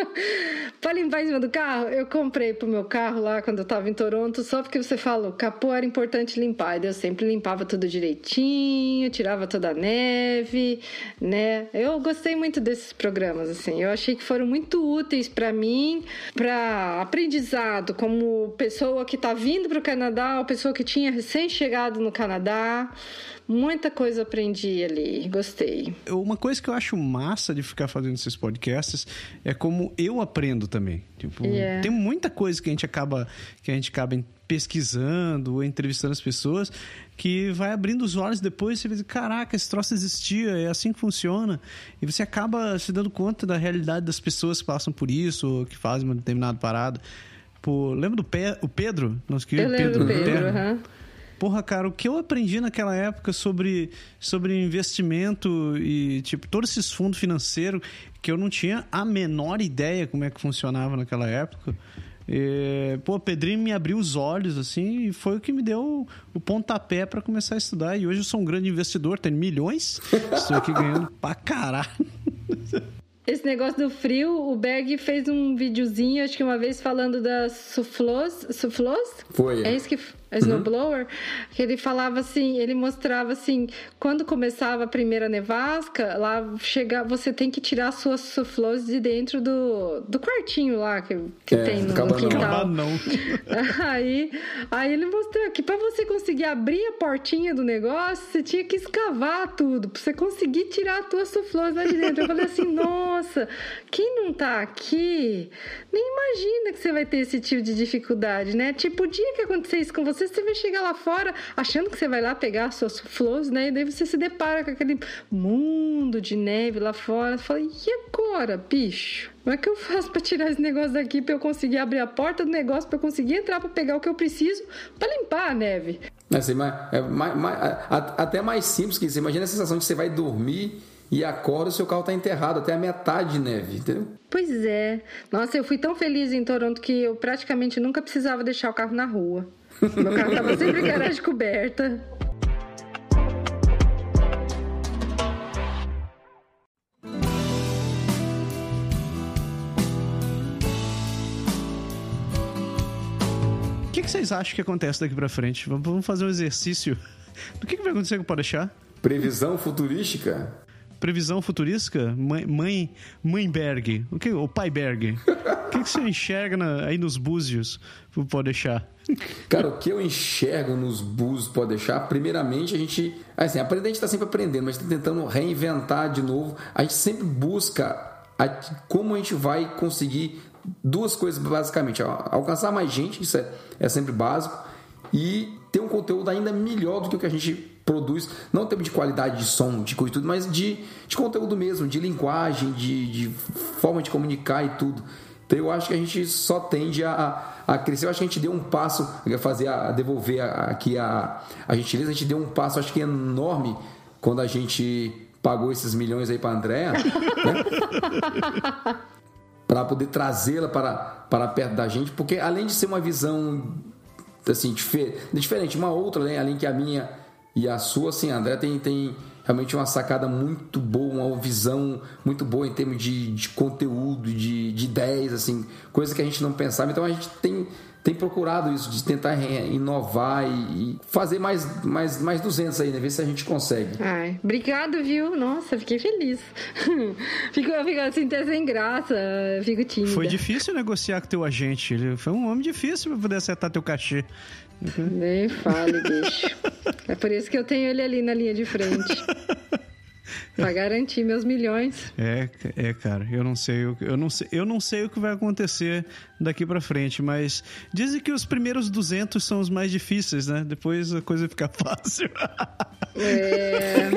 (laughs) pra limpar em cima do carro, eu comprei pro meu carro lá quando eu tava em Toronto, só porque você falou, capô era importante limpar. E eu sempre limpava tudo direitinho, tirava toda a neve, né? Eu gostei muito desses programas, assim. Eu achei que foram muito úteis pra mim, pra aprendizado, como pessoa que tá vindo pro Canadá, ou pessoa que tinha recém-chegado no Canadá. Muita coisa aprendi ali, gostei. Uma coisa que eu acho massa de ficar fazendo esses podcasts é como eu aprendo também. Tipo, Yeah. tem muita coisa que a gente acaba que a gente acaba pesquisando ou entrevistando as pessoas que vai abrindo os olhos depois e você vê, caraca, esse troço existia, é assim que funciona. E você acaba se dando conta da realidade das pessoas que passam por isso ou que fazem uma determinada parada. Pô, lembra do Pe o Pedro? Nosso Eu querido lembro do Pedro, Terra? aham. Porra, cara, o que eu aprendi naquela época sobre, sobre investimento e, tipo, todos esses fundos financeiros que eu não tinha a menor ideia como é que funcionava naquela época. É, pô, o Pedrinho me abriu os olhos, assim, e foi o que me deu o pontapé para começar a estudar. E hoje eu sou um grande investidor, tenho milhões, estou aqui ganhando pra caralho. Esse negócio do frio, o Berg fez um videozinho, acho que uma vez, falando das suflôs. Suflôs? Foi. É isso que. A snowblower, que ele falava assim, ele mostrava assim, quando começava a primeira nevasca, lá chega, você tem que tirar suas suflôs de dentro do, do quartinho lá que, que É, tem no, no quintal. Cabanão. (laughs) Aí, aí ele mostrou que para você conseguir abrir a portinha do negócio, você tinha que escavar tudo, para você conseguir tirar as tuas suflôs lá de dentro. Eu falei assim, (laughs) nossa, quem não tá aqui, nem imagina que você vai ter esse tipo de dificuldade, né? Tipo, o dia que acontecer isso com você, você vai chegar lá fora achando que você vai lá pegar as suas suflôs, né? E daí você se depara com aquele mundo de neve lá fora. Você fala, e agora, bicho? Como é que eu faço pra tirar esse negócio daqui pra eu conseguir abrir a porta do negócio, pra eu conseguir entrar pra pegar o que eu preciso pra limpar a neve? Assim, mais- é mais- mais- até mais simples que isso. Imagina a sensação de você vai dormir e acorda o seu carro está enterrado até a metade de neve, entendeu? Pois é. Nossa, eu fui tão feliz em Toronto que eu praticamente nunca precisava deixar o carro na rua. Meu carro tava sempre em garagem coberta. O que, que, vocês acham que acontece daqui pra frente? Vamos fazer um exercício. (laughs) Do que, que vai acontecer com o Podeixar? Previsão futurística? Previsão futurística? Mãe, mãe, Berg. O que? O pai Berg. o que, que você enxerga na, aí nos búzios pro Podeixar? Cara, o que eu enxergo nos búzios Podeixar, primeiramente a gente... Assim, aprender a gente tá sempre aprendendo, mas tá tentando reinventar de novo. A gente sempre busca a, como a gente vai conseguir duas coisas basicamente: alcançar mais gente, isso é, é sempre básico, e ter um conteúdo ainda melhor do que o que a gente produz, não tempo de qualidade de som, de coisa e tudo, mas de, de conteúdo mesmo, de linguagem, de, de forma de comunicar e tudo. Então eu acho que a gente só tende a, a crescer. Eu acho que a gente deu um passo, fazer a, a devolver aqui a, a gentileza, a gente deu um passo, acho que enorme quando a gente pagou esses milhões aí para Andréa, né? (laughs) para poder trazê-la para, para perto da gente, porque além de ser uma visão assim difer diferente, uma outra, né? além que a minha e a sua, assim, a André tem, tem realmente uma sacada muito boa, uma visão muito boa em termos de, de conteúdo, de, de ideias, assim, coisas que a gente não pensava. Então a gente tem tem procurado isso, de tentar inovar e, fazer mais, mais, mais 200 aí, né? Ver se a gente consegue. Ai, obrigado, viu? Nossa, fiquei feliz. (laughs) fico, fico assim, até sem graça, fico tímida. Foi difícil negociar com teu agente. Ele foi um homem difícil para poder acertar teu cachê. Nem fale, bicho. É por isso que eu tenho ele ali na linha de frente. (laughs) Pra garantir meus milhões. É, é, cara, eu não sei, eu não sei, eu não sei o que vai acontecer daqui para frente, mas dizem que os primeiros 200 são os mais difíceis, né? Depois a coisa fica (laughs) fácil. É.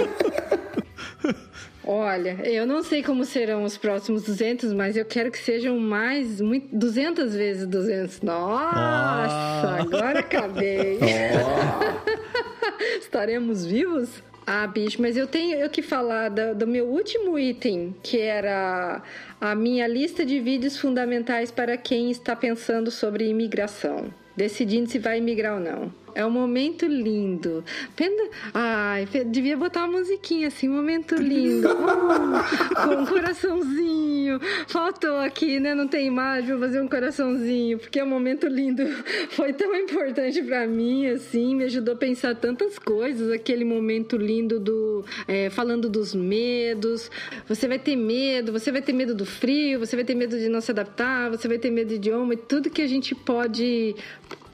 (laughs) Olha, eu não sei como serão os próximos 200, mas eu quero que sejam mais, muito, 200 vezes 200. Nossa, oh. agora acabei. Oh. (laughs) (laughs) Estaremos vivos? Ah, bicho, mas eu tenho que falar do, do, meu último item, que era a minha lista de vídeos fundamentais para quem está pensando sobre imigração, decidindo se vai imigrar ou não. É um momento lindo. Pena... Ai, devia botar uma musiquinha assim, momento lindo. Uh, (laughs) com um coraçãozinho. Faltou aqui, né? Não tem imagem, vou fazer um coraçãozinho, porque é um momento lindo. Foi tão importante para mim, assim, me ajudou a pensar tantas coisas. Aquele momento lindo do. É, falando dos medos. Você vai ter medo, você vai ter medo do frio, você vai ter medo de não se adaptar, você vai ter medo de idioma e tudo que a gente pode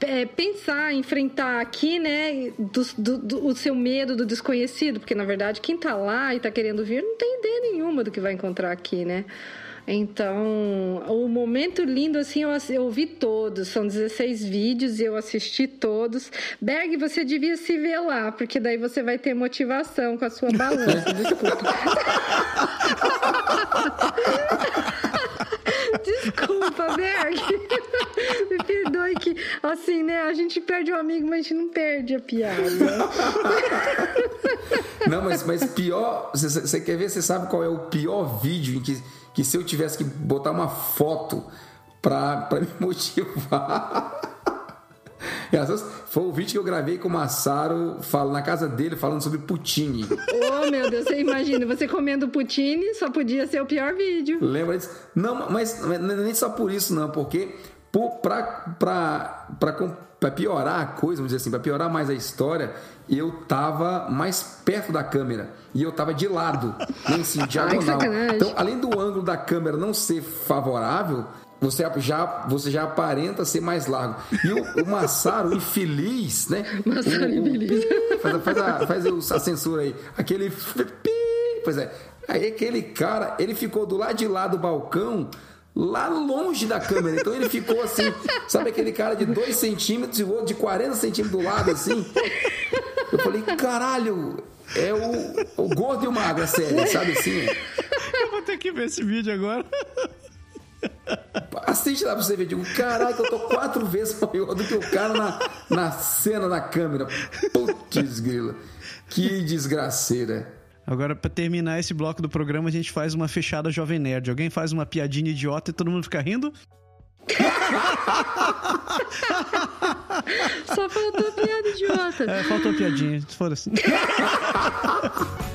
é, pensar, enfrentar aqui, né, do, do, do, o seu medo do desconhecido, porque na verdade quem tá lá e tá querendo vir não tem ideia nenhuma do que vai encontrar aqui, né? Então, o momento lindo, assim, eu, eu vi todos. São 16 vídeos e eu assisti todos. Berg, você devia se ver lá, porque daí você vai ter motivação com a sua balança. (laughs) Desculpa. (laughs) Desculpa, Berg. (laughs) Me perdoe que, assim, né? A gente perde o um amigo, mas a gente não perde a piada. (laughs) Não, mas, mas pior. Você quer ver? Você sabe qual é o pior vídeo em que, que se eu tivesse que botar uma foto pra, pra me (laughs) motivar. Foi o vídeo que eu gravei com o Massaro falo, na casa dele falando sobre Putini. Oh, (laughs) meu Deus, você imagina, você comendo Putini só podia ser o pior vídeo. Lembra disso? Não, mas nem só por isso, não, porque para piorar a coisa, vamos dizer assim, para piorar mais a história, eu tava mais perto da câmera e eu tava de lado, nem assim, (laughs) diagonal. Ai, então, além do ângulo da câmera não ser favorável, você já, você já aparenta ser mais largo. E o, o Massaro, infeliz, né? (laughs) Massaro infeliz. Faz, faz, a, faz a censura aí. Aquele. Pois é. Aí aquele cara, ele ficou do lado de lá do balcão, lá longe da câmera. Então ele ficou assim, sabe aquele cara de 2 centímetros e o outro de 40 centímetros do lado, assim? Eu falei, caralho, é o, o gordo e o magro, a série, sabe assim? Eu vou ter que ver esse vídeo agora. Assiste lá pra você ver, digo, caraca, eu tô quatro vezes maior do que o cara na, na cena da câmera. Putz, grila. Que desgraceira. Agora, para terminar esse bloco do programa, a gente faz uma fechada Jovem Nerd. Alguém faz uma piadinha idiota e todo mundo fica rindo? Só faltou piada idiota. É, faltou piadinha. Foda-se. (laughs)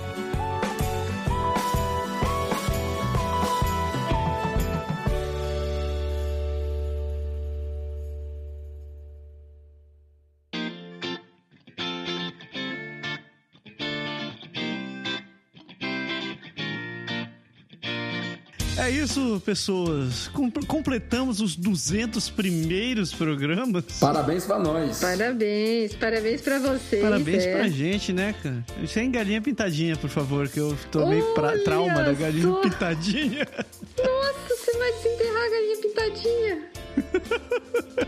É isso, pessoas. Com- completamos os 200 primeiros programas. Parabéns pra nós. Parabéns, parabéns pra vocês. Parabéns é. pra gente, né, cara? Sem galinha pintadinha, por favor, que eu tomei pra- Olha trauma da galinha pintadinha. Nossa, você vai desenterrar a galinha pintadinha.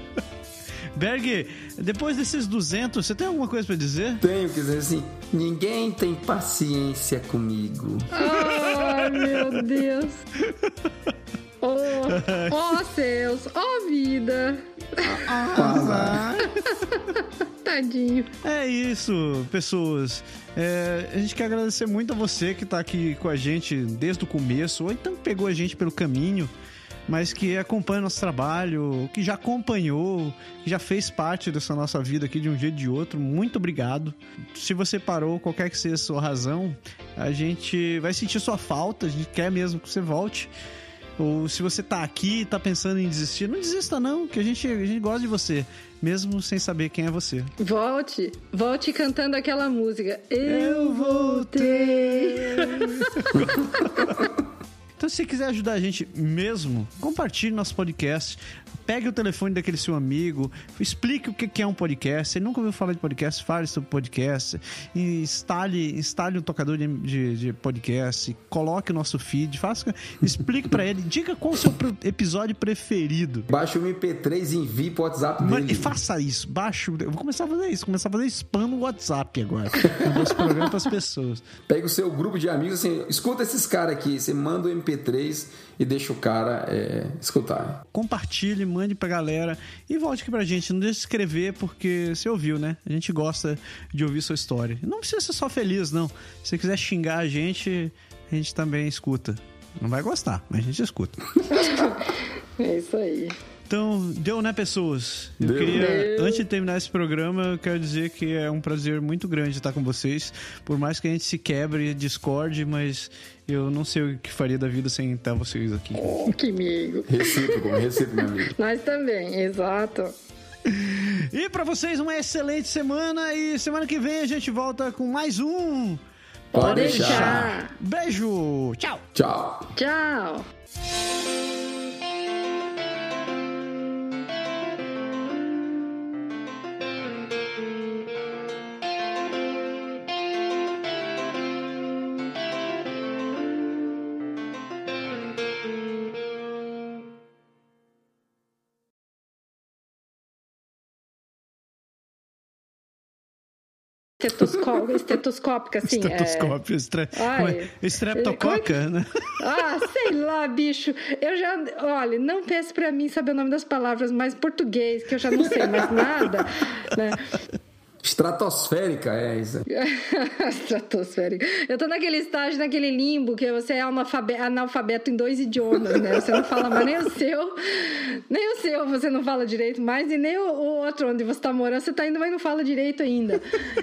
(laughs) Berg, depois desses 200, você tem alguma coisa pra dizer? Tenho que dizer assim: ninguém tem paciência comigo. Ai, meu Deus. Oh, oh céus, oh vida. (laughs) Tadinho. É isso, pessoas. É, a gente quer agradecer muito a você que tá aqui com a gente desde o começo, ou então pegou a gente pelo caminho, mas que acompanha nosso trabalho, que já acompanhou, que já fez parte dessa nossa vida aqui de um jeito ou de outro. Muito obrigado. Se você parou, qualquer que seja a sua razão, a gente vai sentir sua falta, a gente quer mesmo que você volte. Ou se você tá aqui e tá pensando em desistir, não desista não, que a gente, a gente gosta de você, mesmo sem saber quem é você. Volte, volte cantando aquela música. Eu voltei. (laughs) Então, se você quiser ajudar a gente mesmo, compartilhe nosso podcast. Pegue o telefone daquele seu amigo, explique o que é um podcast. Você nunca ouviu falar de podcast? Fale sobre podcast. Instale, instale um tocador de, de, de podcast. Coloque o nosso feed. Faça, explique pra ele. Diga qual o seu episódio preferido. Baixa o MP3 e envie pro WhatsApp Mano, dele. e faça isso. Baixa. o- Eu vou começar a fazer isso. Começar a fazer spam no WhatsApp agora. No nosso programa pras pessoas. Pega o seu grupo de amigos assim, escuta esses caras aqui. Você manda o MP3 e deixa o cara é, escutar. compartilhe, mande pra galera e volte aqui pra gente. Não deixe de escrever porque você ouviu, né? A gente gosta de ouvir sua história. Não precisa ser só feliz, não. Se você quiser xingar a gente, a gente também escuta. Não vai gostar, mas a gente escuta. (laughs) É isso aí. Então, deu, né, pessoas? Eu Deu. queria, Deu. antes de terminar esse programa, eu quero dizer que é um prazer muito grande estar com vocês. Por mais que a gente se quebre, discorde, mas eu não sei o que faria da vida sem estar vocês aqui. (laughs) Que amigo. Recíproco, recíproco, meu amigo. Nós também, exato. (laughs) E pra vocês, uma excelente semana e semana que vem a gente volta com mais um. Pode deixar. Beijo! Tchau! Tchau. Tchau. Estetoscó- estetoscópica, assim. é- Estetoscópio, estre... Ai. como é? Estreptococa, né? Ah, sei lá, bicho. Eu já. Olha, não peça pra mim saber o nome das palavras mais português, que eu já não sei mais nada. (laughs) Né? Estratosférica, é isso. (laughs) Estratosférica. Eu tô naquele estágio, naquele limbo, que você é analfabe- analfabeto em dois idiomas, né? Você não fala mais nem o seu, nem o seu você não fala direito mais, e nem o, o outro onde você tá morando, você tá indo, mas não fala direito ainda.